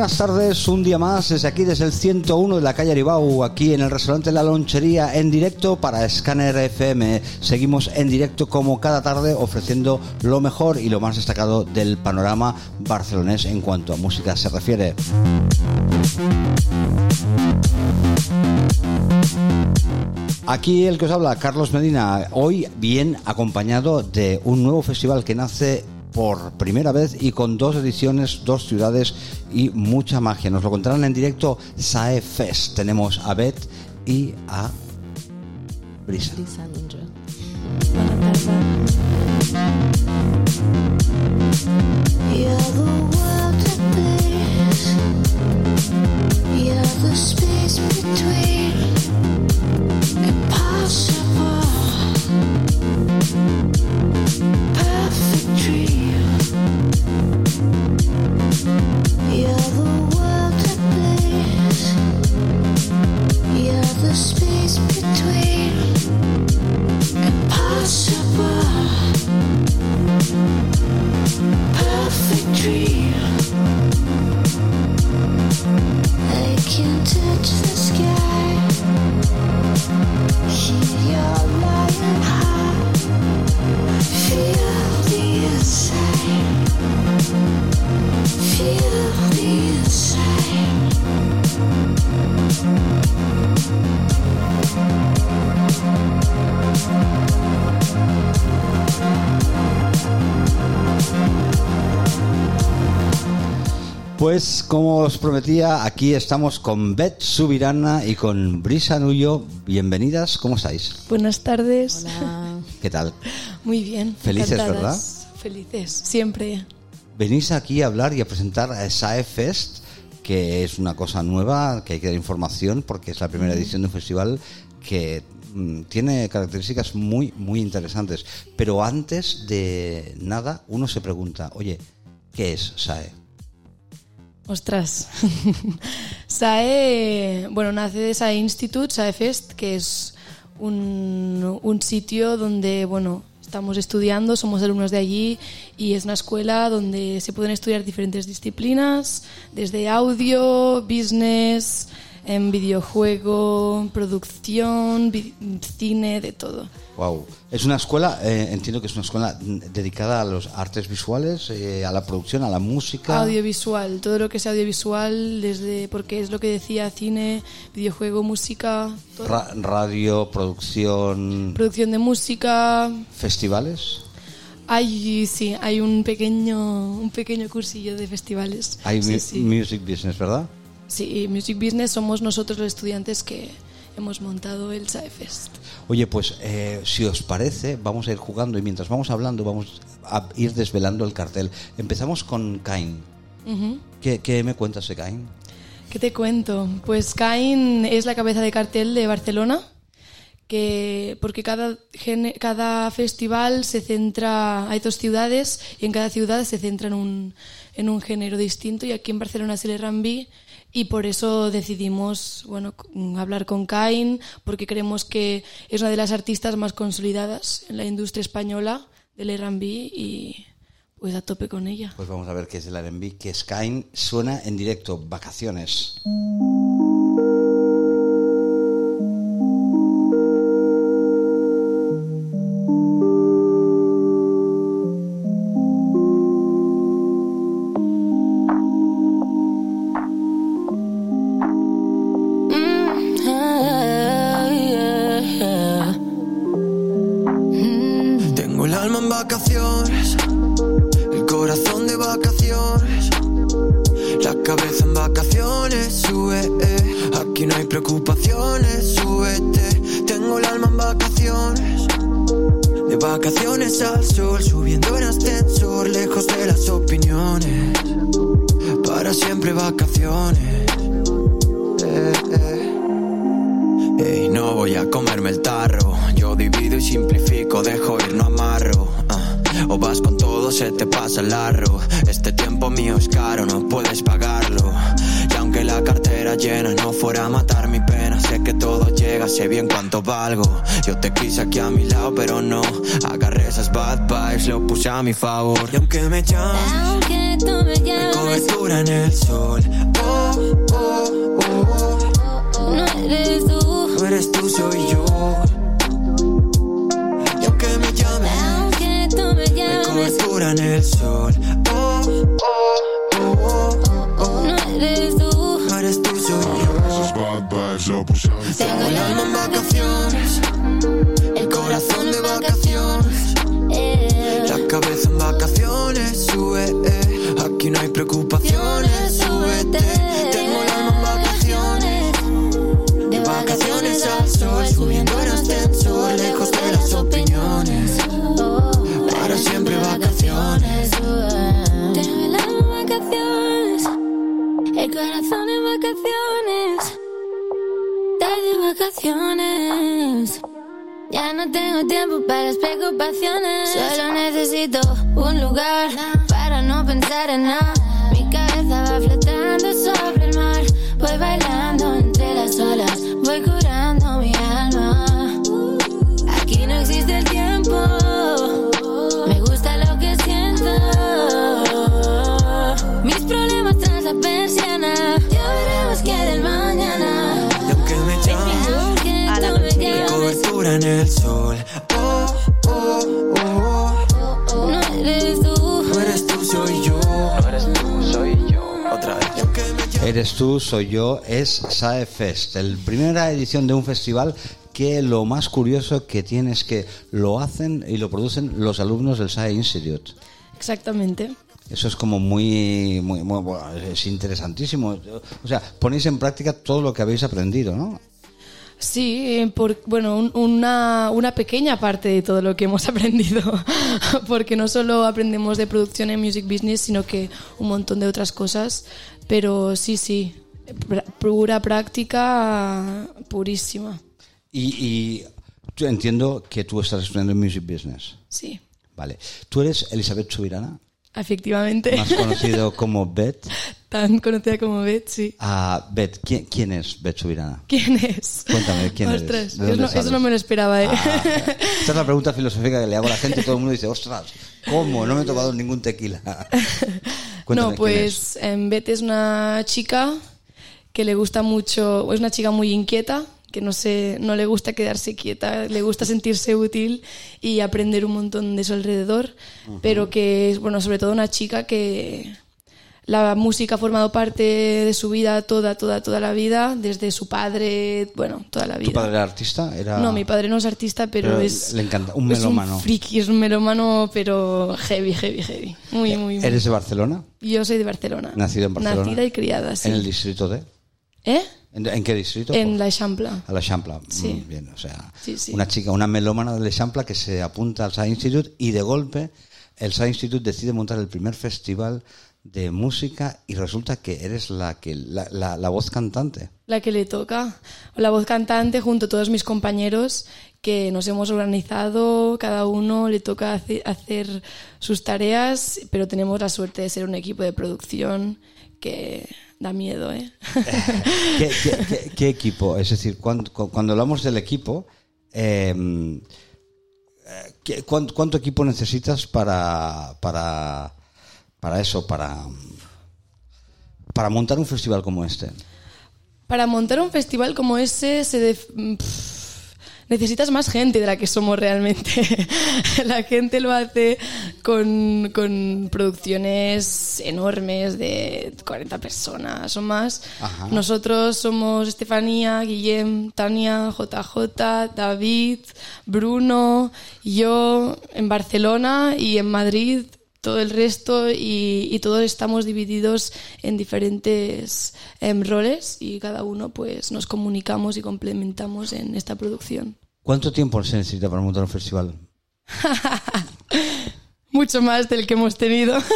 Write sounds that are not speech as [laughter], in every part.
buenas tardes, un día más desde aquí, desde el 101 de la calle Aribau, aquí en el restaurante La Lonchería, en directo para Scanner FM. Seguimos en directo como cada tarde ofreciendo lo mejor y lo más destacado del panorama barcelonés en cuanto a música se refiere. Aquí el que os habla, Carlos Medina, hoy bien acompañado de un nuevo festival que nace por primera vez y con dos ediciones, dos ciudades y mucha magia. Nos lo contarán en directo SAE Fest. Tenemos a Beth y a Brisa. Ninja. Between Pues como os prometía, aquí estamos con Beth Subirana y con Brisa Nullo. Bienvenidas, ¿cómo estáis? Buenas tardes. Hola. ¿Qué tal? Muy bien. Felices, encantadas. Felices, siempre. Venís aquí a hablar y a presentar a SAE Fest, que es una cosa nueva, que hay que dar información porque es la primera edición de un festival que mm, tiene características muy, muy interesantes. Pero antes de nada, uno se pregunta, oye, ¿qué es SAE? Ostras. [laughs] SAE, bueno, nace de SAE Institute, SAE Fest, que es un, un sitio donde, bueno, estamos estudiando, somos alumnos de allí y es una escuela donde se pueden estudiar diferentes disciplinas, desde audio, business, en videojuego, producción, vi- cine, de todo. Wow. Es una escuela, eh, entiendo que es una escuela dedicada a los artes visuales, eh, a la producción, a la música. Audiovisual, todo lo que sea audiovisual, desde porque es lo que decía cine, videojuego, música, todo. ra- radio, producción, producción de música. festivales. Hay sí, hay un pequeño un pequeño cursillo de festivales. Hay sí, sí. music business, ¿verdad? Sí, Music Business somos nosotros los estudiantes que hemos montado el SAE Fest. Oye, pues eh, si os parece, vamos a ir jugando y mientras vamos hablando vamos a ir desvelando el cartel. Empezamos con Cain. Ujú. ¿Qué, qué me cuentas de Cain? ¿Qué te cuento? Pues Cain es la cabeza de cartel de Barcelona, que porque cada, cada festival se centra, hay dos ciudades y en cada ciudad se centra en un, en un género distinto y aquí en Barcelona es el R&B y por eso decidimos bueno, hablar con Cain porque creemos que es una de las artistas más consolidadas en la industria española del R&B y pues a tope con ella. Pues vamos a ver qué es el R&B, que es Cain. Suena en directo, vacaciones. Vacaciones, el corazón de vacaciones, la cabeza en vacaciones, sube, eh. aquí no hay preocupaciones, súbete. Tengo el alma en vacaciones, de vacaciones al sol, subiendo en ascensor, lejos de las opiniones, para siempre vacaciones. eh, eh. Ey, no voy a comerme el tarro. Yo divido y simplifico, dejo ir, no amarro. O vas con todo, se te pasa el larro. Este tiempo mío es caro, no puedes pagarlo. Y aunque la cartera llena no fuera a matar mi pena, sé que todo llega, sé bien cuánto valgo. Yo te quise aquí a mi lado, pero no. Agarré esas bad vibes, lo puse a mi favor. Y aunque me llames, Aunque tú me Hay llames. cobertura en el sol. Oh, oh, oh. No eres tú. No eres tú, soy yo. Cobertura en el sol. Oh, oh, oh, oh. No eres tú. No eres tú, soy yo. Tengo El alma en vacaciones, el corazón de vacaciones. Eh, La cabeza en vacaciones, sube. eh. Aquí no hay preocupaciones, súbete. Tengo el alma en vacaciones. De vacaciones al sol, subiendo en ascensor, lejos El corazón en vacaciones. Estás de vacaciones. Ya no tengo tiempo para las preocupaciones. Solo necesito un lugar para no pensar en nada. Mi cabeza va flotando sobre el mar. Voy bailando Eres tú, soy yo, es SAE Fest, el primera edición de un festival que lo más curioso que tiene es que lo hacen y lo producen los alumnos del SAE Institute. Exactamente. Eso es como muy, muy, muy- bueno, es interesantísimo. O sea, ponéis en práctica todo lo que habéis aprendido, ¿no? Sí, eh, por, bueno, un- una, una pequeña parte de todo lo que hemos [laughs] aprendido, porque no solo aprendemos de producción en Music Business, sino que un montón de otras cosas, pero sí, sí, pura práctica purísima, Y, y yo entiendo que tú estás estudiando Music Business. sí, Vale. Tú eres Elizabeth Subirana, efectivamente, más conocido [laughs] como Beth. tan conocida como Beth, sí. Ah, Beth, ¿quién, quién es Beth Subirana? ¿Quién es? Cuéntame, ¿quién eres? Ostras, ¿De eso dónde no, eso no me lo esperaba, ¿eh? Ah, [laughs] esta es la pregunta filosófica que le hago a la gente todo el mundo dice, ostras, ¿cómo? No me he tomado ningún tequila. [laughs] Cuéntame, no, ¿quién es? pues em, Beth es una chica que le gusta mucho, es una chica muy inquieta, que no se, no le gusta quedarse quieta, le gusta sentirse útil y aprender un montón de su alrededor, pero que es, bueno, sobre todo una chica que la música ha formado parte de su vida toda, toda, toda la vida, desde su padre, bueno, toda la vida. ¿Tu padre era artista? Era... No, mi padre no es artista, pero, Pero es. le encanta, un es melómano. un friki, es un melómano, pero heavy, heavy, heavy. Muy, muy, muy. ¿Eres de Barcelona? Yo soy de Barcelona. Nacido en Barcelona. Nacida y criada, sí. ¿En el distrito de? ¿Eh? ¿En, en qué distrito? En la Champla. A la Champla. Sí. Bien, o sea, Sí, sí. una chica, una melómana de la Champla que se apunta al SAE Institute y de golpe el SAE Institute decide montar el primer festival de música y resulta que eres la que la, la- la voz cantante. La que le toca. La voz cantante junto a todos mis compañeros que nos hemos organizado, cada uno le toca hace- hacer sus tareas, pero tenemos la suerte de ser un equipo de producción que da miedo, ¿eh? [laughs] ¿Qué, qué- qué- qué equipo? Es decir, cuando, cu- cuando hablamos del equipo, eh, eh, ¿qué- cuánto, cuánto equipo necesitas para, para, para eso, para, para montar un festival como este? Para montar un festival como ese se pff, necesitas más gente de la que somos realmente. [laughs] la gente lo hace con, con producciones enormes de 40 personas o más. Ajá. Nosotros somos Estefanía, Guillem, Tania, JJ, David, Bruno, yo en Barcelona y en Madrid todo el resto y, y todos estamos divididos en diferentes em, roles y cada uno pues nos comunicamos y complementamos en esta producción. ¿Cuánto tiempo se necesita para montar un festival? [laughs] Mucho más del que hemos tenido. [laughs]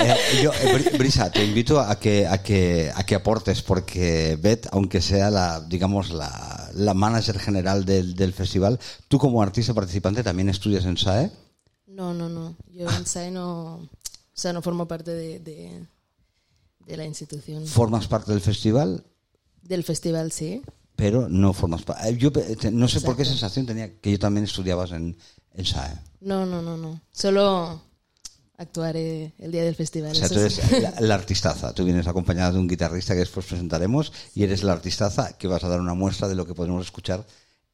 Eh, yo, eh, Bri- Brisa, te invito a que, a que, a que aportes, porque Beth, aunque sea la, digamos, la, la manager general del, del festival, tú como artista participante también estudias en SAE. No, no, no. Yo en SAE no, o sea, no formo parte de, de, de la institución. Formas parte del festival, Del festival, sí. pero no formas parte. Yo eh, no sé por qué sensación tenía que yo también estudiabas en, en SAE. No, no, no, no. Solo actuaré el día del festival. O sea, tú sí. eres la, la artistaza. Tú vienes acompañada de un guitarrista que después presentaremos y eres la artistaza que vas a dar una muestra de lo que podemos escuchar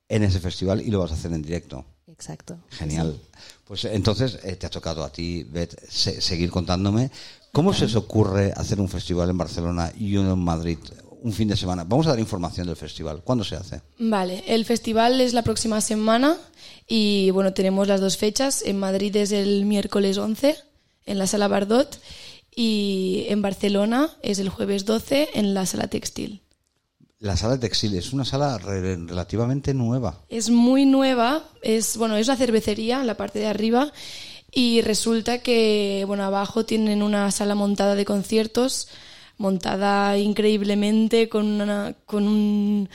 en ese festival y lo vas a hacer en directo. Exacto. Genial. Pues entonces eh, te ha tocado a ti, Beth, se- seguir contándome. ¿Cómo se os ocurre hacer un festival en Barcelona y uno en Madrid un fin de semana? Vamos a dar información del festival. ¿Cuándo se hace? Vale, el festival es la próxima semana y bueno, tenemos las dos fechas. En Madrid es el miércoles 11 en la sala Bardot y en Barcelona es el jueves 12 en la sala Textil. La sala de textil es una sala re- relativamente nueva. Es muy nueva, es bueno, es una cervecería la parte de arriba y resulta que bueno, abajo tienen una sala montada de conciertos, montada increíblemente con una- con un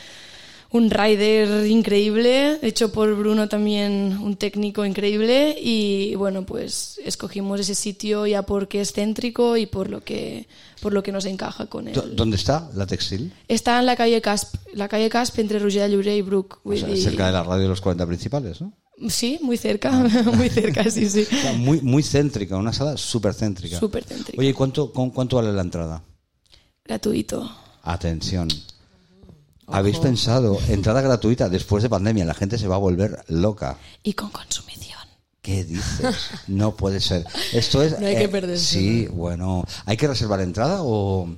un rider increíble, hecho por Bruno también, un técnico increíble y bueno, pues escogimos ese sitio ya porque es céntrico y por lo que por lo que nos encaja con él. ¿Dónde está la textil? Está en la calle Casp, la calle Casp entre Roger de Lloret y. O sea, cerca de la radio de los 40 principales, ¿no? Sí, muy cerca, [laughs] muy cerca, sí, sí. O sea, muy, muy céntrica, una sala súper céntrica. Súper céntrica. Oye, ¿y cuánto, con, cuánto vale la entrada? Gratuito. Atención. ¿Habéis pensado, entrada gratuita después de pandemia, la gente se va a volver loca? Y con consumición. ¿Qué dices? No puede ser. Esto es... No hay que perderse, Sí, bueno. ¿Hay que reservar entrada o...?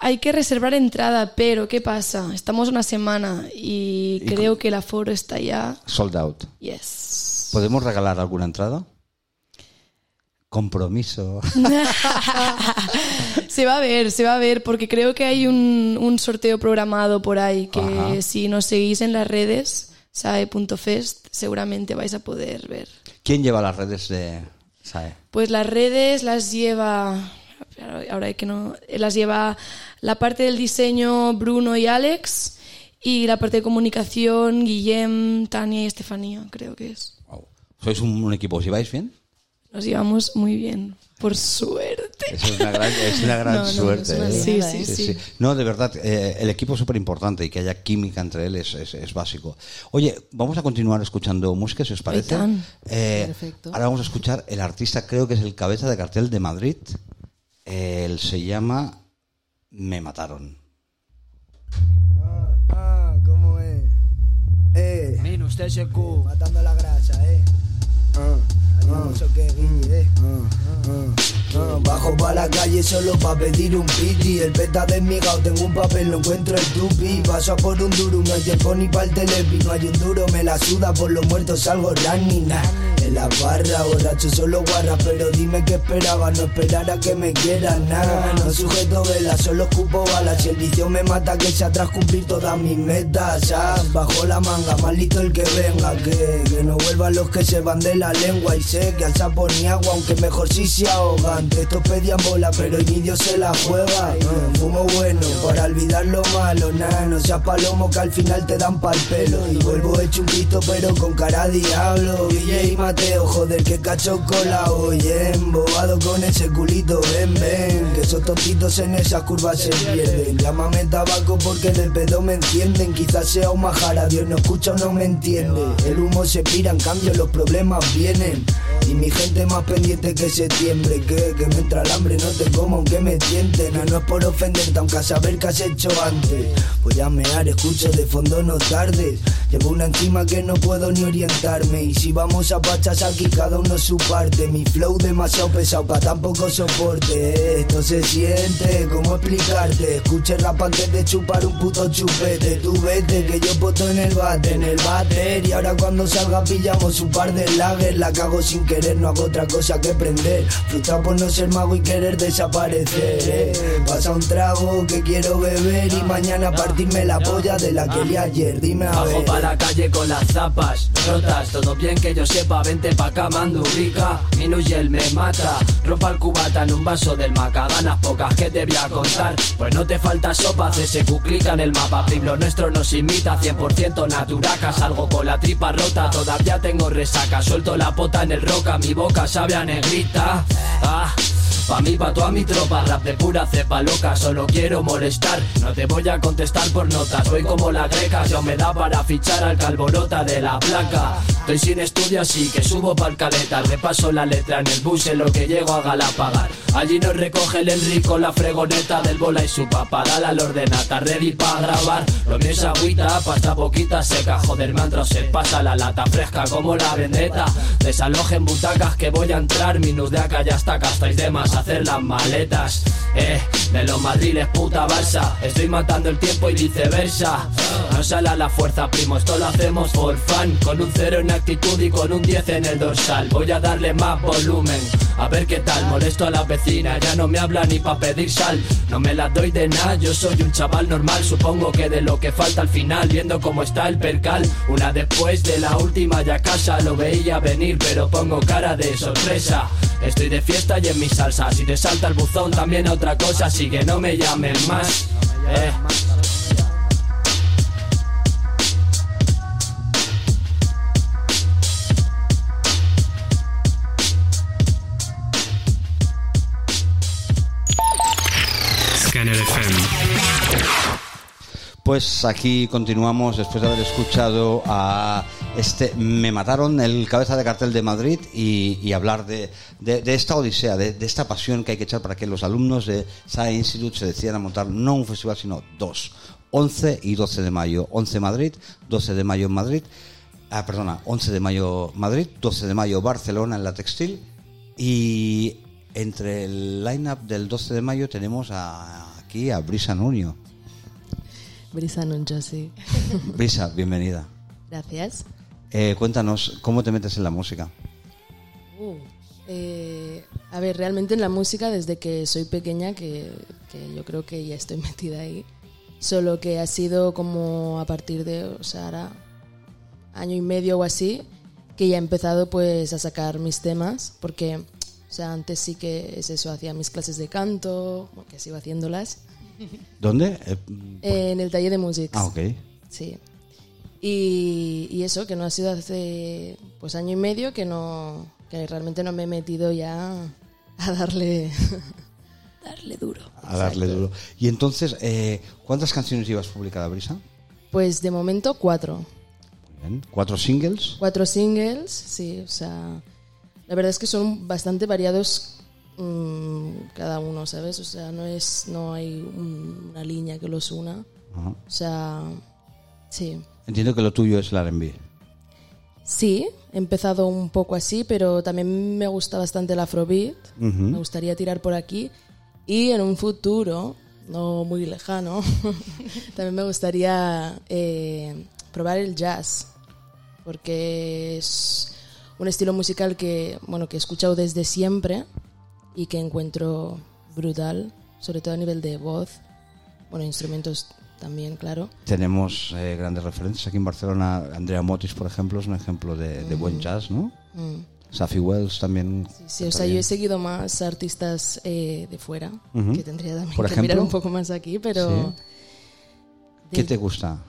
Hay que reservar entrada, pero ¿qué pasa? Estamos una semana y, creo que el aforo está ya. Sold out. Yes. ¿Podemos regalar alguna entrada? Compromiso. [laughs] Se va a ver, se va a ver, porque creo que hay un, un sorteo programado por ahí que Ajá. si nos seguís en las redes, sae.fest, seguramente vais a poder ver. ¿Quién lleva las redes de SAE? Pues las redes las lleva, ahora hay que no, las lleva la parte del diseño Bruno y Alex y la parte de comunicación Guillem, Tania y Estefanía, creo que es. Wow. ¿Sois un, un equipo? ¿Os lleváis bien? Nos llevamos muy bien, por suerte. Eso es una gran, es una gran [laughs] No, no, suerte. es una ¿eh? Sí, sí, ¿eh? sí. No, de verdad, eh, el equipo es súper importante y que haya química entre él es, es- es básico. Oye, vamos a continuar escuchando música, si os parece. Eh, Perfecto. Ahora vamos a escuchar el artista, creo que es el cabeza de cartel de Madrid. Él se llama Me Mataron. Ah, ¿cómo es? Eh. Minus TSQ. Matando la grasa, eh. ¿Haríamos o qué, Guille, eh? Bajo pa' la calle solo pa' pedir un piti El peta desmigado, tengo un papel, no encuentro el tupi. Paso a por un duro, no hay tiempo ni pa'l telepi. No hay un duro, me la suda, por los muertos salgo running nah. En la barra, borracho solo guarra. Pero dime qué esperaba, no esperara que me quieran nada. No sujeto velas, solo escupo balas. Si el vicio me mata, que sea tras cumplir todas mis metas Bajo la manga, maldito el que venga. Que, que no vuelvan los que se van de la lengua. Y sé que al sapo ni agua, aunque mejor si se ahogan Estos pedían bola, pero el niño se la juega. Ah, Fumo bueno, para olvidar lo malo Nah, no seas palomo que al final te dan pa'l pelo. Y vuelvo hecho un Cristo pero con cara diablo. Guille y Mateo, joder que cacho cola Oye, embobado con ese culito, ven, ven. Que esos tontitos en esas curvas se pierden. Llámame tabaco porque del pedo me encienden Quizás sea un majara, Dios no escucha o no me entiende. El humo se pira, en cambio los problemas vienen. Y mi gente más pendiente que septiembre Que, que me entra el hambre, no te como aunque me tienten Ah, No es por ofenderte, aunque a saber qué has hecho antes. Voy a mear, escucho de fondo no tardes. Llevo una encima que no puedo ni orientarme. Y si vamos a pachas aquí cada uno su parte. Mi flow demasiado pesado para tan poco soporte. Esto se siente, ¿cómo explicarte? Escuche rap antes de chupar un puto chupete. Tú vete que yo poto en el bate, en el bater Y ahora cuando salga pillamos un par de lager. La cago sin querer, no hago otra cosa que prender. Frustrado por no ser mago y querer desaparecer eh. Pasa un trago que quiero beber Y mañana partirme la polla de la que lié ayer. Dime a Bajo ver. pa' la calle con las zapas rotas. Todo bien que yo sepa, vente pa' acá, mando rica. Minus y él me mata. Ropa el cubata en un vaso del maca Ganas pocas que te voy a contar. Pues no te falta sopa, CSQ clica en el mapa. Prim, lo nuestro nos imita 100% naturaca Salgo con la tripa rota, todavía tengo resaca. Suelto la pota en el roca, mi boca sabe a negrita. Ah Pa' mí, pa' toda mi tropa, rap de pura cepa loca, solo quiero molestar. No te voy a contestar por notas, voy como la greca, yo me da para fichar al calborota de la placa. Estoy sin estudio así que subo pa'l caleta, repaso la letra en el bus en lo que llego a Galapagar. Allí nos recoge el Enrico, la fregoneta del bola y su papá, dale al ordenata, ready pa' grabar. Lo mío es agüita, pasta poquita seca, joder, han se pasa la lata fresca como la vendetta. Desalojen butacas que voy a entrar, minus de acá ya está, acá estáis de más hacer las maletas. Eh, de los madriles puta Barça, estoy matando el tiempo y viceversa. No sale a la fuerza, primo, esto lo hacemos por fan, con un cero en actitud y con un 10 en el dorsal. Voy a darle más volumen, a ver qué tal, molesto a la vecina, ya no me habla ni pa' pedir sal. No me la doy de nada, yo soy un chaval normal, supongo que de lo que falta al final, viendo cómo está el percal. Una después de la última ya casa, lo veía venir, pero pongo cara de sorpresa. Estoy de fiesta y en mi salsa, si te salta el buzón también otra cosa, así que no me llamen más. Eh. Scanner FM. Pues aquí continuamos después de haber escuchado a este Me Mataron, el cabeza de cartel de Madrid, y, hablar de, de- esta odisea, de, de esta pasión que hay que echar para que los alumnos de SAE Institute se decidan a montar no un festival, sino dos. 11 y 12 de mayo. 11 Madrid, 12 de mayo en Madrid. Ah, perdona, 11 de mayo Madrid, 12 de mayo Barcelona en la textil. Y entre el line-up del 12 de mayo tenemos a- aquí a Brisa Nuño. Brisa Nuncho, sí. [laughs] Brisa, bienvenida. Gracias. Eh, cuéntanos, ¿cómo te metes en la música? Uh, eh, a ver, realmente en la música desde que soy pequeña, que, que yo creo que ya estoy [laughs] metida ahí, solo que ha sido como a partir de, o sea, ahora año y medio o así, que ya he empezado pues a sacar mis temas, porque, o sea, antes sí que es eso, hacía mis clases de canto, que sigo haciéndolas, ¿Dónde? Eh, eh, en el taller de música. ah, ok. Sí. Y, y eso, que no ha sido hace pues año y medio que no que realmente no me he metido ya a darle [laughs] darle duro. A darle duro. Y entonces, eh, ¿cuántas canciones llevas publicadas, Brisa? Pues de momento cuatro. Muy bien. ¿Cuatro singles? Cuatro singles, sí, o sea, la verdad es que son bastante variados cada uno, ¿sabes? O sea, no es no hay un- una línea que los una. Ajá. O sea, sí. Entiendo que lo tuyo es el R&B. Sí, he empezado un poco así, pero también me gusta bastante el afrobeat. Me gustaría tirar por aquí. Y en un futuro, no muy lejano, [laughs] también me gustaría eh, probar el jazz. Porque es un estilo musical que, bueno, que he escuchado desde siempre y que encuentro brutal, sobre todo a nivel de voz. Bueno, instrumentos también, claro. Tenemos eh, grandes referentes aquí en Barcelona. Andrea Motis, por ejemplo, es un ejemplo de, de buen jazz, ¿no? Mm. Safi Wells también. Sí, o sea, yo he seguido más artistas eh, de fuera, Ujú. que tendría también Por que ejemplo, mirar un poco más aquí, pero ¿Qué de, te gusta?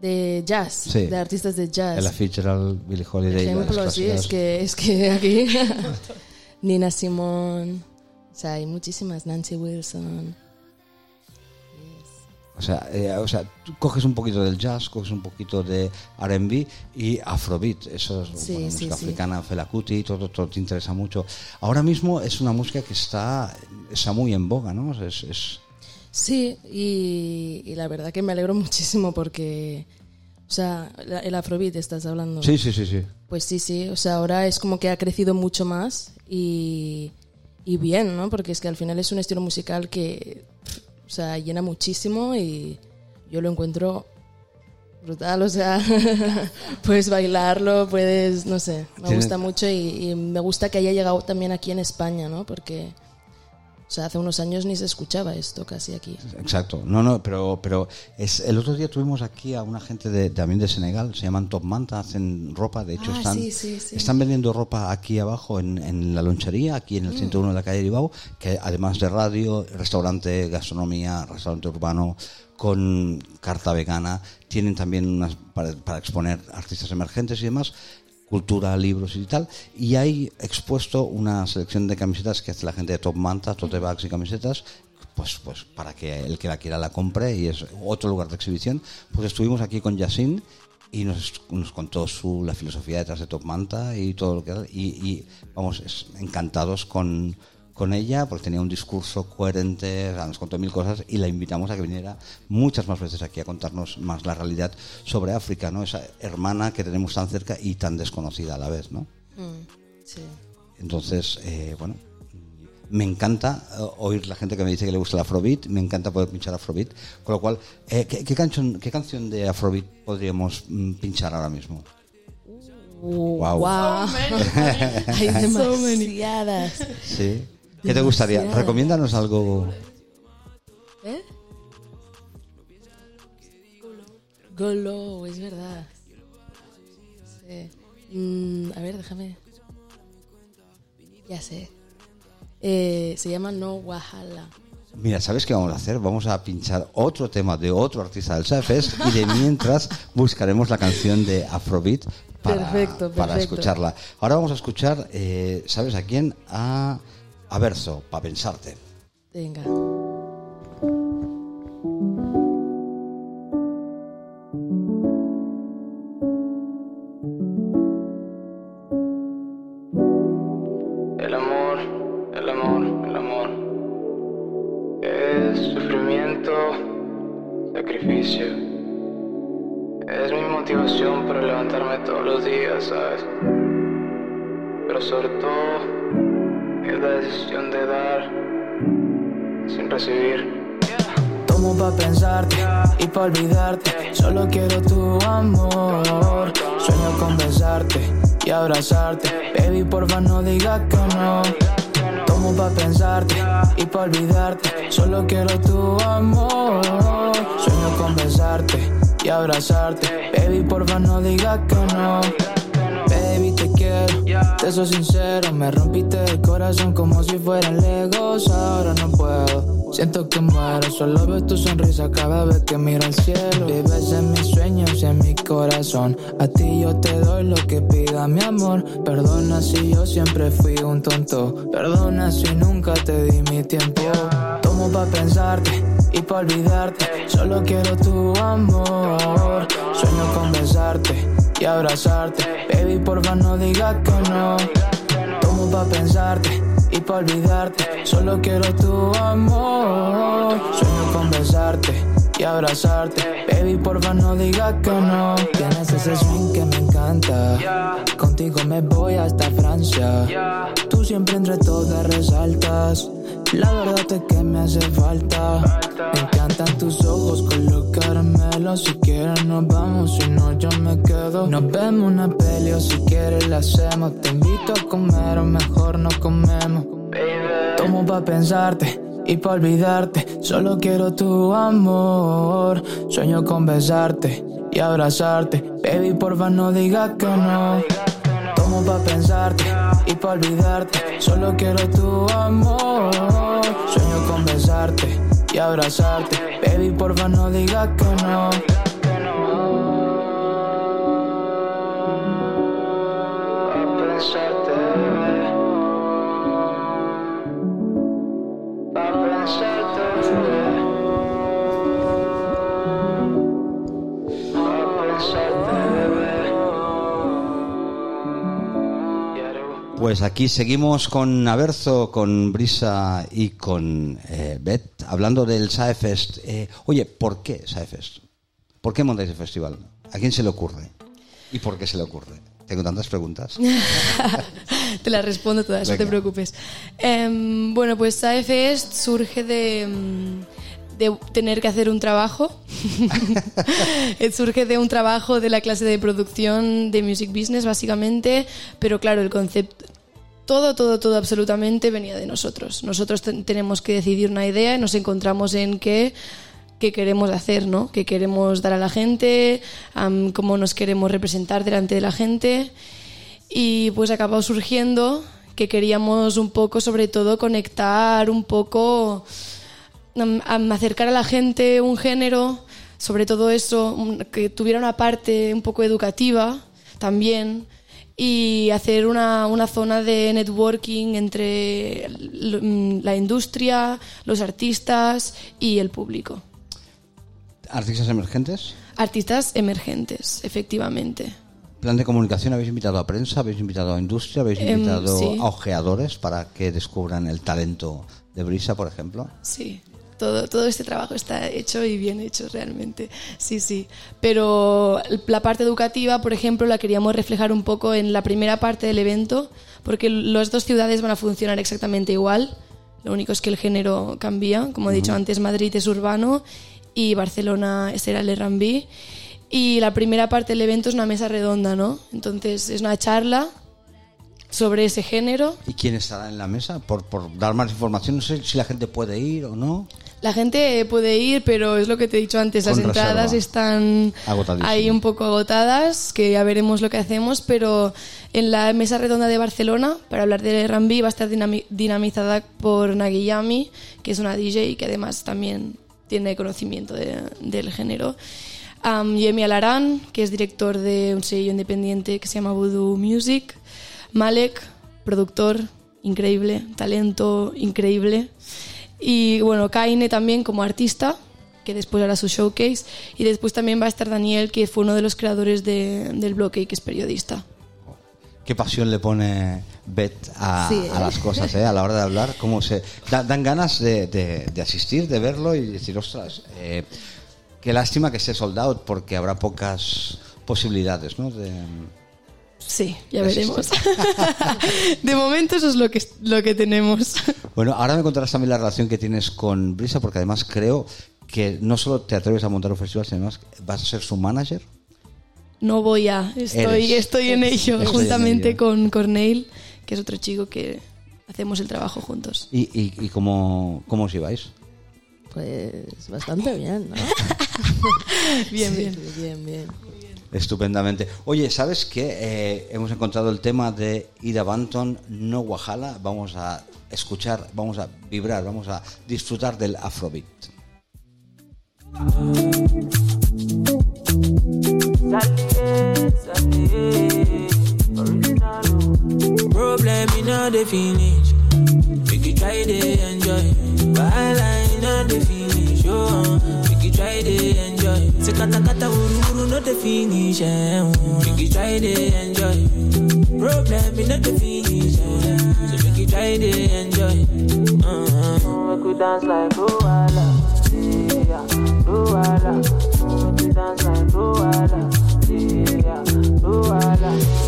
de jazz, Sí. de artistas de jazz. Ella Fitzgerald, Billie Por Holiday, las ejemplo, sí, es que, es que aquí [laughs] Nina Simone, o sea, hay muchísimas, Nancy Wilson. O sea, eh, o sea, tú coges un poquito del jazz, coges un poquito de R&B y Afrobeat. Eso es Sí, bueno, sí, música sí. africana, Fela Kuti, todo, todo te interesa mucho. Ahora mismo es una música que está, está muy en boga, ¿no? Es, es- Sí, y, y la verdad que me alegro [laughs] muchísimo porque, o sea, el Afrobeat estás hablando. Sí, sí, sí, sí. Pues sí, sí, o sea, ahora es como que ha crecido mucho más y, y bien, ¿no? Porque es que al final es un estilo musical que, o sea, llena muchísimo y yo lo encuentro brutal, o sea, [laughs] puedes bailarlo, puedes, no sé, me gusta mucho y, y me gusta que haya llegado también aquí en España, ¿no? Porque, o sea, hace unos años ni se escuchaba esto casi aquí. Exacto. No, no, pero, pero es, el otro día tuvimos aquí a una gente de, también de Senegal, se llaman Top Manta, hacen ropa, de hecho Ah, están, sí, sí, sí. están vendiendo ropa aquí abajo en, en la lonchería, aquí Mm. en el 101 de la calle Ribao, que además de radio, restaurante, gastronomía, restaurante urbano, con carta vegana, tienen también unas para, para exponer artistas emergentes y demás. Cultura, libros y tal. Y hay expuesto una selección de camisetas que hace la gente de Top Manta, tote bags y camisetas, pues, pues para que el que la quiera la compre y es otro lugar de exhibición. Pues estuvimos aquí con Yassin y nos, nos contó su, la filosofía detrás de Top Manta y todo lo que y, y vamos es- encantados con, con ella porque tenía un discurso coherente, o sea, nos contó mil cosas y la invitamos a que viniera muchas más veces aquí a contarnos más la realidad sobre África, ¿no? Esa hermana que tenemos tan cerca y tan desconocida a la vez, ¿no? Mm, sí. Entonces, eh, bueno, me encanta eh, oír la gente que me dice que le gusta el Afrobeat, me encanta poder pinchar Afrobeat, con lo cual, eh, ¿qué, qué canción, ¿qué canción de Afrobeat podríamos mm, pinchar ahora mismo? Wow. Guau. [laughs] Hay demasiadas. Sí. ¿Qué te gustaría? Recomiéndanos algo. ¿Eh? Golo, es verdad. Sí. Mm, a ver, déjame. Ya sé. Eh, se llama No Wahala. Mira, ¿sabes qué vamos a hacer? Vamos a pinchar otro tema de otro artista del Safes y de mientras buscaremos la canción de Afrobeat para, Perfecto, para escucharla. Ahora vamos a escuchar, eh, ¿sabes a quién? A, a verso para pensarte. Venga. Sincero. Me rompiste el corazón como si fueran legos. Ahora no puedo, siento que muero. Solo veo tu sonrisa cada vez que miro al cielo. Vives en mis sueños y en mi corazón. A ti yo te doy lo que pida mi amor. Perdona si yo siempre fui un tonto. Perdona si nunca te di mi tiempo. Tomo pa' pensarte y pa' olvidarte. Solo quiero tu amor. Sueño con besarte y abrazarte. Baby, porfa, no digas que no. Tomo pa' pensarte y pa' olvidarte. Solo quiero tu amor. Sueño con besarte y abrazarte. Baby, porfa, no digas que no. Tienes ese swing que me encanta. Contigo me voy hasta Francia. Tú siempre entre todas resaltas. La verdad es que me hace falta. Me encantan tus ojos color caramelo. Si quieres nos vamos, si no yo me quedo. Nos vemos una peli o si quieres la hacemos. Te invito a comer o mejor no comemos. Tomo pa' pensarte y pa' olvidarte. Solo quiero tu amor. Sueño con besarte y abrazarte. Baby, porfa, no digas que no. Tomo pa' pensarte y pa' olvidarte. Solo quiero tu amor. Sueño con besarte y abrazarte. Baby, porfa, no digas que no. Pues aquí seguimos con Averzo, con Brisa y con eh, Beth, hablando del SAEFest. Eh, oye, ¿por qué SAEFest? ¿Por qué montáis el festival? ¿A quién se le ocurre? ¿Y por qué se le ocurre? Tengo tantas preguntas. [laughs] te las respondo todas, no te preocupes. Em, bueno, pues AFEST surge de, mm, de tener que hacer un trabajo. [laughs] Eh, surge de un trabajo de la clase de producción de Music Business, básicamente, pero claro, el concepto... Todo, todo, todo absolutamente venía de nosotros. Nosotros ten- tenemos que decidir una idea y nos encontramos en qué qué queremos hacer, ¿no? Qué queremos dar a la gente, am, cómo nos queremos representar delante de la gente. Y pues acabó surgiendo que queríamos un poco, sobre todo, conectar un poco, acercar a la gente un género, sobre todo eso, que tuviera una parte un poco educativa también. y hacer una, una zona de networking entre mm, la industria, los artistas y el público. ¿Artistas emergentes? Artistas emergentes, efectivamente. ¿Plan de comunicación? ¿Habéis invitado a prensa? ¿Habéis invitado a industria? ¿Habéis Em, invitado sí. a ojeadores para que descubran el talento de Brisa, por ejemplo? Sí, todo, todo este trabajo está hecho y bien hecho realmente. Sí, sí. Pero la parte educativa, por ejemplo, la queríamos reflejar un poco en la primera parte del evento, porque las dos ciudades van a funcionar exactamente igual. Lo único es que el género cambia. Como he dicho antes, Madrid es urbano y Barcelona será el R&B. Y la primera parte del evento es una mesa redonda, ¿no? Entonces es una charla sobre ese género ¿Y quién estará en la mesa? Por, por dar más información, no sé si la gente puede ir o no. La gente puede ir, pero es lo que te he dicho antes, las Con entradas reserva. están ahí un poco agotadas, que ya veremos lo que hacemos, pero en la mesa redonda de Barcelona, para hablar del R&B, va a estar dinami- dinamizada por Nagiyami, que es una DJ que además también tiene conocimiento de- del género. Am, Yemi Alarán, que es director de un sello independiente que se llama Voodoo Music. Malek, productor, increíble, talento increíble. Y bueno, Kaine también como artista, que después hará su showcase. Y después también va a estar Daniel, que fue uno de los creadores de- del bloque y que es periodista. ¿Qué pasión le pone Beth a, Sí, a ¿eh? las cosas, eh? a la hora de hablar? ¿Cómo se da- Dan ganas de, de- de asistir, de verlo y decir, ostras, eh, qué lástima que esté sold out porque habrá pocas posibilidades, ¿no? De- Sí, ya veremos. [laughs] de momento eso es lo que, lo que tenemos. Bueno, ahora me contarás también la relación que tienes con Brisa, porque además creo que no solo te atreves a montar un festival, sino además vas a ser su manager. No voy a, estoy, Eres. estoy en ello, Estoy en juntamente ello. con Corneil, que es otro chico que hacemos el trabajo juntos. ¿Y, y, y cómo, cómo os lleváis? Pues bastante bien, ¿no? [laughs] [laughs] Bien, Sí, bien. bien, bien. Estupendamente. Oye, ¿sabes qué? Eh, hemos encontrado el tema de Ida Banton, no Wahala. Vamos a escuchar, vamos a vibrar, vamos a disfrutar del Afrobeat. Try to enjoy. Say kata kata uru uru no the finish. Eh. Make you try to enjoy. Problem in all the finish. So make you try to enjoy. Uh-huh. We dance like Luala. Yeah, Luala. We dance like Luala. Yeah, Luala.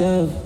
Myself.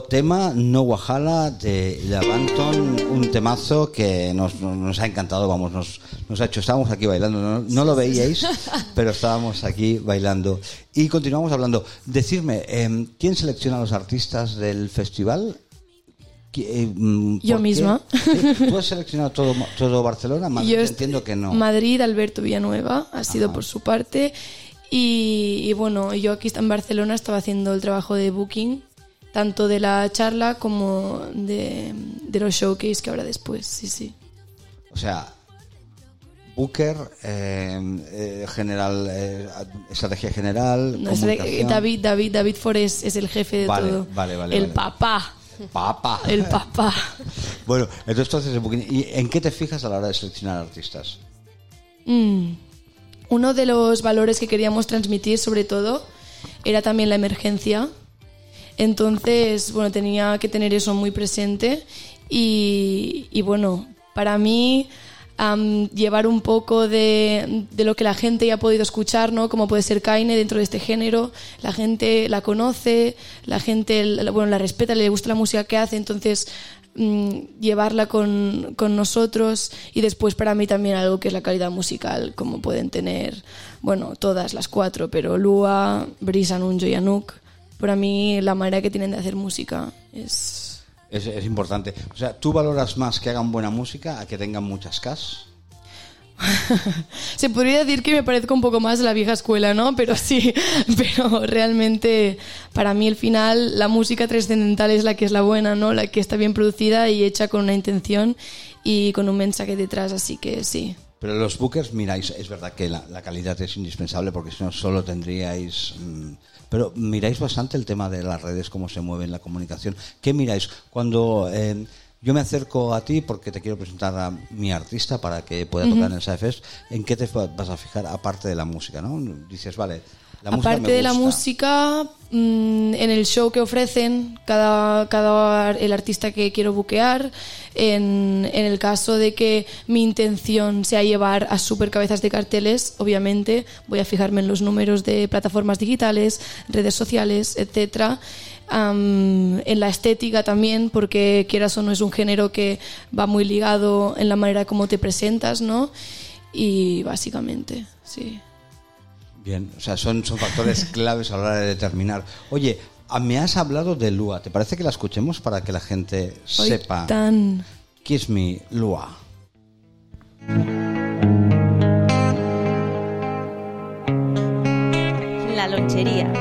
Tema, No Wahala de Levanton, un temazo que nos, ha encantado, vamos, nos, nos ha hecho, estábamos aquí bailando, no, no lo veíais, [laughs] pero estábamos aquí bailando. Y continuamos hablando. Decirme, em, ¿quién selecciona a los artistas del festival? ¿Qui- eh, mm, Yo qué? misma. ¿Tú has seleccionado todo, todo Barcelona? Madrid, Yo est- entiendo que no. Madrid, Alberto Villanueva, ha sido por su parte. Y, y bueno, yo aquí en Barcelona estaba haciendo el trabajo de booking, tanto de la charla como de, de los showcase que habrá después, sí, sí. O sea, Booker, eh, eh, general, eh, estrategia general, No. David, David, David Forés es el jefe de Vale, todo. vale, vale, el papá. Papá. [laughs] El papá. [laughs] Bueno, entonces tú haces el booking. ¿Y en qué te fijas a la hora de seleccionar artistas? Mm. Uno de los valores que queríamos transmitir, sobre todo, era también la emergencia. Entonces, bueno, tenía que tener eso muy presente. Y, bueno, para mí, am, llevar un poco de, de lo que la gente ya ha podido escuchar, ¿no? Como puede ser Kaine dentro de este género. La gente la conoce, la gente, la- bueno, la respeta, le gusta la música que hace. Entonces, mm, llevarla con, con nosotros y después para mí también algo que es la calidad musical, como pueden tener, bueno, todas las cuatro, pero Lua, Brisa, Nunjo y Anouk, para mí la manera que tienen de hacer música es... Es, es importante. O sea, ¿tú valoras más que hagan buena música a que tengan muchas cas? [laughs] Se podría decir que me parezco un poco más a la vieja escuela, ¿no? Pero sí, [laughs] pero realmente para mí el final, la música trascendental es la que es la buena, ¿no? La que está bien producida y hecha con una intención y con un mensaje detrás, así que sí. Pero los bookers, miráis, es verdad que la, la calidad es indispensable porque si no solo tendríais... mm, pero miráis bastante el tema de las redes, cómo se mueve la comunicación. ¿Qué miráis? Cuando eh, yo me acerco a ti porque te quiero presentar a mi artista para que pueda tocar en el SAFES, ¿en qué te vas a fijar aparte de la música? ¿no? Dices, vale, la Aparte de la música, mm, en el show que ofrecen, cada, cada el artista que quiero buquear, en, en el caso de que mi intención sea llevar a super cabezas de carteles, obviamente voy a fijarme en los números de plataformas digitales, redes sociales, etcétera. Am, en la estética también, porque quieras o no es un género que va muy ligado en la manera como te presentas, ¿no? Y básicamente, sí. Bien, o sea, son, son factores [laughs] claves a la hora de determinar. Oye, ah, me has hablado de Lua. ¿Te parece que la escuchemos para que la gente Hoy sepa? tan... Kiss Me, Lua. La lonchería.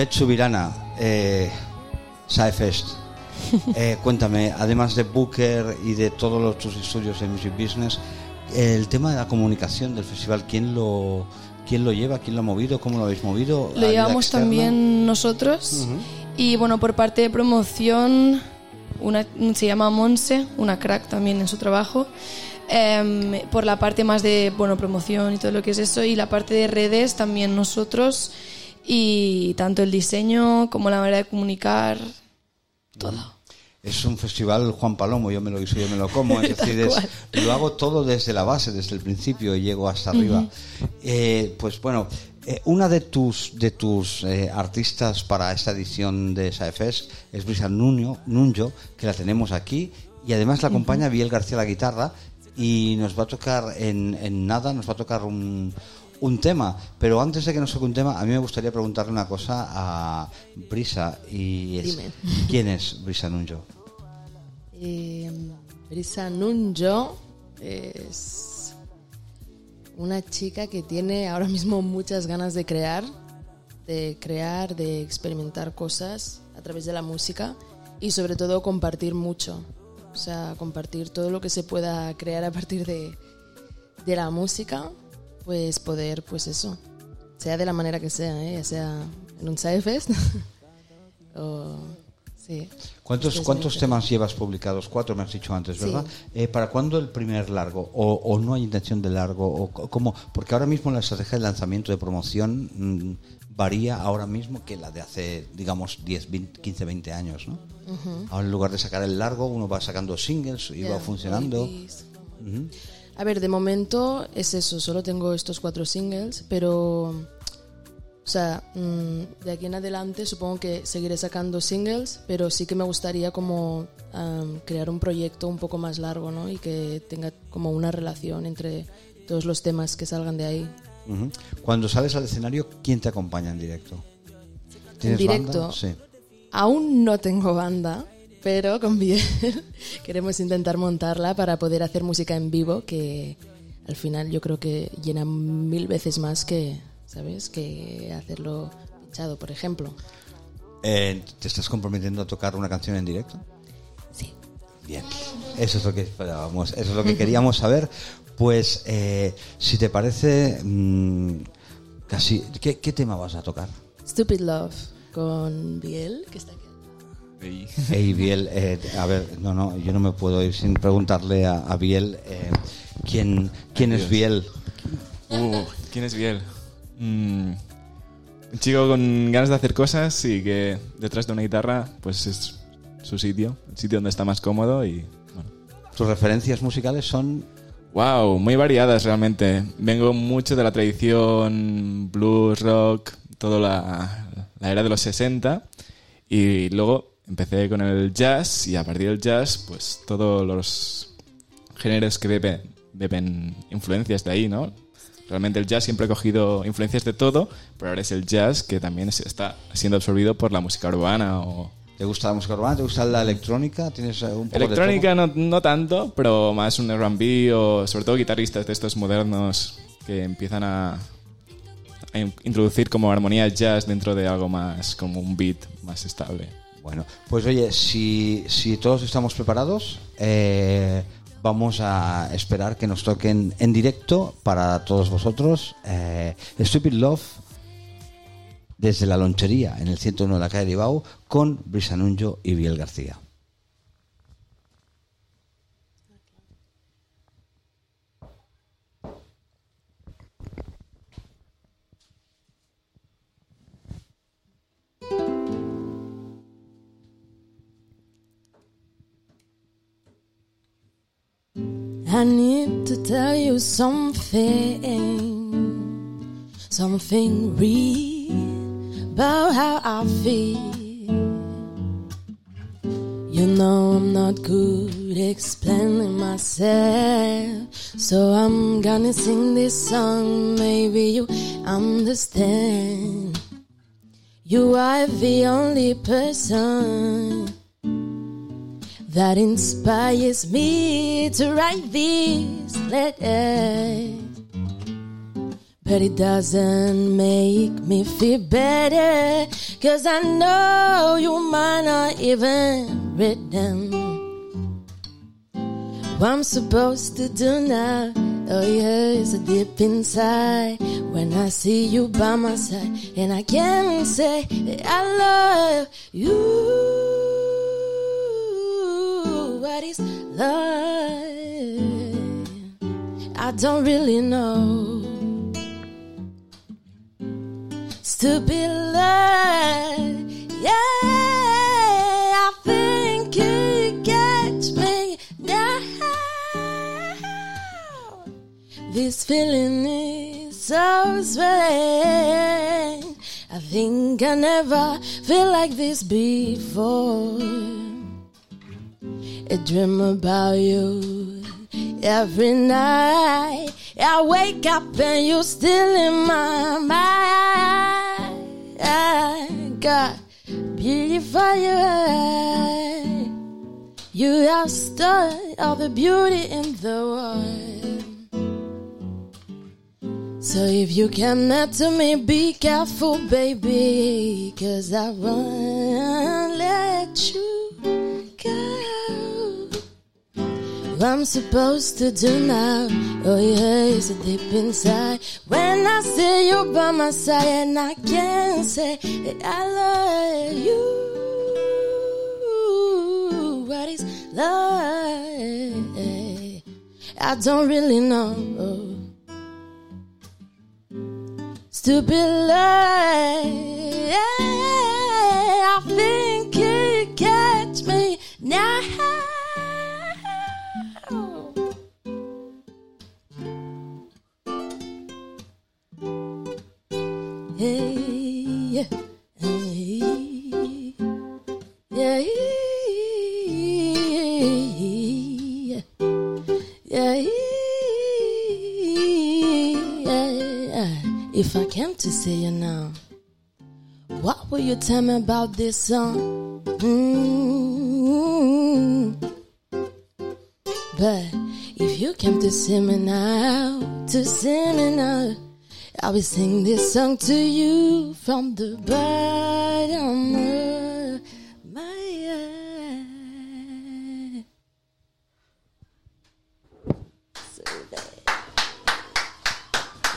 Bet Subirana, eh, Saefest. [laughs] Eh, cuéntame, además de Booker y de todos los, tus estudios en Music Business, el tema de la comunicación del festival, ¿quién lo, quién lo lleva? ¿Quién lo ha movido? ¿Cómo lo habéis movido? Lo ¿Ayuda llevamos también nosotros. Y bueno, por parte de promoción, una, se llama Monse, una crack también en su trabajo. Em, por la parte más de bueno, promoción y todo lo que es eso. Y la parte de redes también nosotros. Y tanto el diseño como la manera de comunicar, todo. Es un festival Juan Palomo, yo me lo hizo, yo me lo como. Es [laughs] decir, es- lo hago todo desde la base, desde el principio y llego hasta arriba. Eh, pues bueno, eh, una de tus de tus eh, artistas para esta edición de SAFES es Brisa Nuño, Nunjo, que la tenemos aquí y además la acompaña Biel García la guitarra y nos va a tocar en, en nada, nos va a tocar un, un tema. Pero antes de que nos toque un tema, a mí me gustaría preguntarle una cosa a Brisa y es, Dime. ¿quién es Brisa Nunjo? Eh, Brisa Nunjo es una chica que tiene ahora mismo muchas ganas de crear, de crear, de experimentar cosas a través de la música y sobre todo compartir mucho. O sea, compartir todo lo que se pueda crear a partir de, de la música, pues poder, pues eso, sea de la manera que sea, ¿eh? ya sea en un Sidefest [laughs] o... Sí. ¿Cuántos, cuántos temas llevas publicados? Cuatro me has dicho antes, Sí. ¿verdad? Eh, ¿Para cuándo el primer largo? ¿O, o no hay intención de largo? ¿O cómo? Porque ahora mismo la estrategia de lanzamiento de promoción mm, varía ahora mismo que la de hace, digamos, 10, 20, 15, 20 años, ¿no? Ujú. Ahora en lugar de sacar el largo, uno va sacando singles y Ya, va funcionando. EPs. Ujú. A ver, de momento es eso, solo tengo estos cuatro singles, pero, o sea, mm, de aquí en adelante supongo que seguiré sacando singles, pero sí que me gustaría como am, crear un proyecto un poco más largo, ¿no? Y que tenga como una relación entre todos los temas que salgan de ahí. Cuando sales al escenario, ¿quién te acompaña en directo? En ¿Tienes directo, banda? Sí. aún no tengo banda, pero con Biel [laughs] queremos intentar montarla para poder hacer música en vivo, que al final yo creo que llena mil veces más que, ¿sabes? Que hacerlo pinchado, por ejemplo. Eh, ¿Te estás comprometiendo a tocar una canción en directo? Sí. Bien, eso es lo que esperábamos, eso es lo que queríamos [laughs] saber. Pues, eh, si te parece, mm, casi, ¿qué, qué tema vas a tocar? Stupid Love con Biel, que está aquí. Hey, Biel, eh, a ver, no, no, yo no me puedo ir sin preguntarle a, a Biel eh, quién, quién es. Biel. Uh, ¿Quién es Biel? Mm, un chico con ganas de hacer cosas y que detrás de una guitarra, pues es su sitio, el sitio donde está más cómodo y ¿Tus referencias musicales son Wow, muy variadas realmente. Vengo mucho de la tradición blues, rock, toda la, la era de los 60 y luego empecé con el jazz y a partir del jazz pues todos los géneros que beben, beben influencias de ahí, ¿no? Realmente el jazz siempre ha cogido influencias de todo, pero ahora es el jazz que también está siendo absorbido por la música urbana o... ¿Te gusta la música urbana? ¿Te gusta la electrónica? ¿Tienes un poco de Electrónica no, no tanto, pero más un R&B o sobre todo guitarristas de estos modernos que empiezan a, a in- introducir como armonías jazz dentro de algo más como un beat más estable. Bueno, pues oye, si, si todos estamos preparados, eh, vamos a esperar que nos toquen en directo para todos vosotros eh, Stupid Love desde la lonchería en el 101 de la calle de Ibao con Brisa Nunjo y Biel García. I need to tell you something, something real about how I feel. You know I'm not good explaining myself, so I'm gonna sing this song. Maybe you understand. You are the only person that inspires me to write these letters. But it doesn't make me feel better. Cause I know you might not even read them. What I'm supposed to do now? Oh yeah, it's a deep inside when I see you by my side, and I can't say that I love you. Love? I don't really know. Stupid love, yeah. I think you get me now. This feeling is so strange. I think I never feel like this before. I dream about you every night. I wake up and you're still in my mind. I got beautiful your eye. You have stood all the beauty in the world. So if you come not to me, be careful, baby, cause I won't let you go. What I'm supposed to do now, oh yeah, it's a deep inside. When I see you by my side, and I can't say that I love you. What is love? I don't really know. Stupid love. I think you catch me now. If I came to see you now, what will you tell me about this song? Mm. But if you came to see me now, to see me now, I will sing this song to you from the bottom of my heart.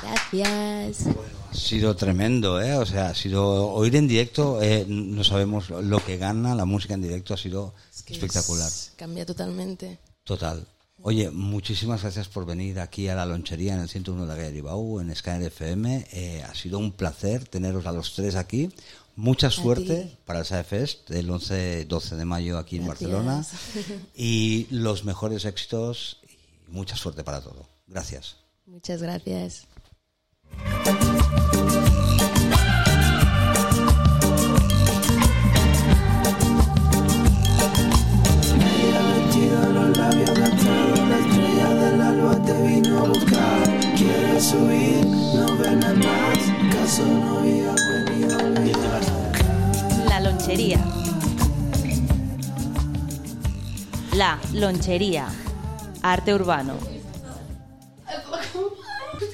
Gracias. Ha sido tremendo, ¿eh? O sea, ha sido oír en directo, eh, no sabemos lo que gana la música en directo, ha sido que espectacular. es- cambia totalmente. Total. Oye, muchísimas gracias por venir aquí a la lonchería en el 101 de la calle Aribau, en Scanner FM. Eh, ha sido un placer teneros a los tres aquí. Mucha suerte para el SAE Fest del 11-12 de mayo aquí en Gracias. Barcelona. [laughs] Y los mejores éxitos y mucha suerte para todo. Gracias. Muchas gracias. La lonchería. La lonchería. Arte urbano.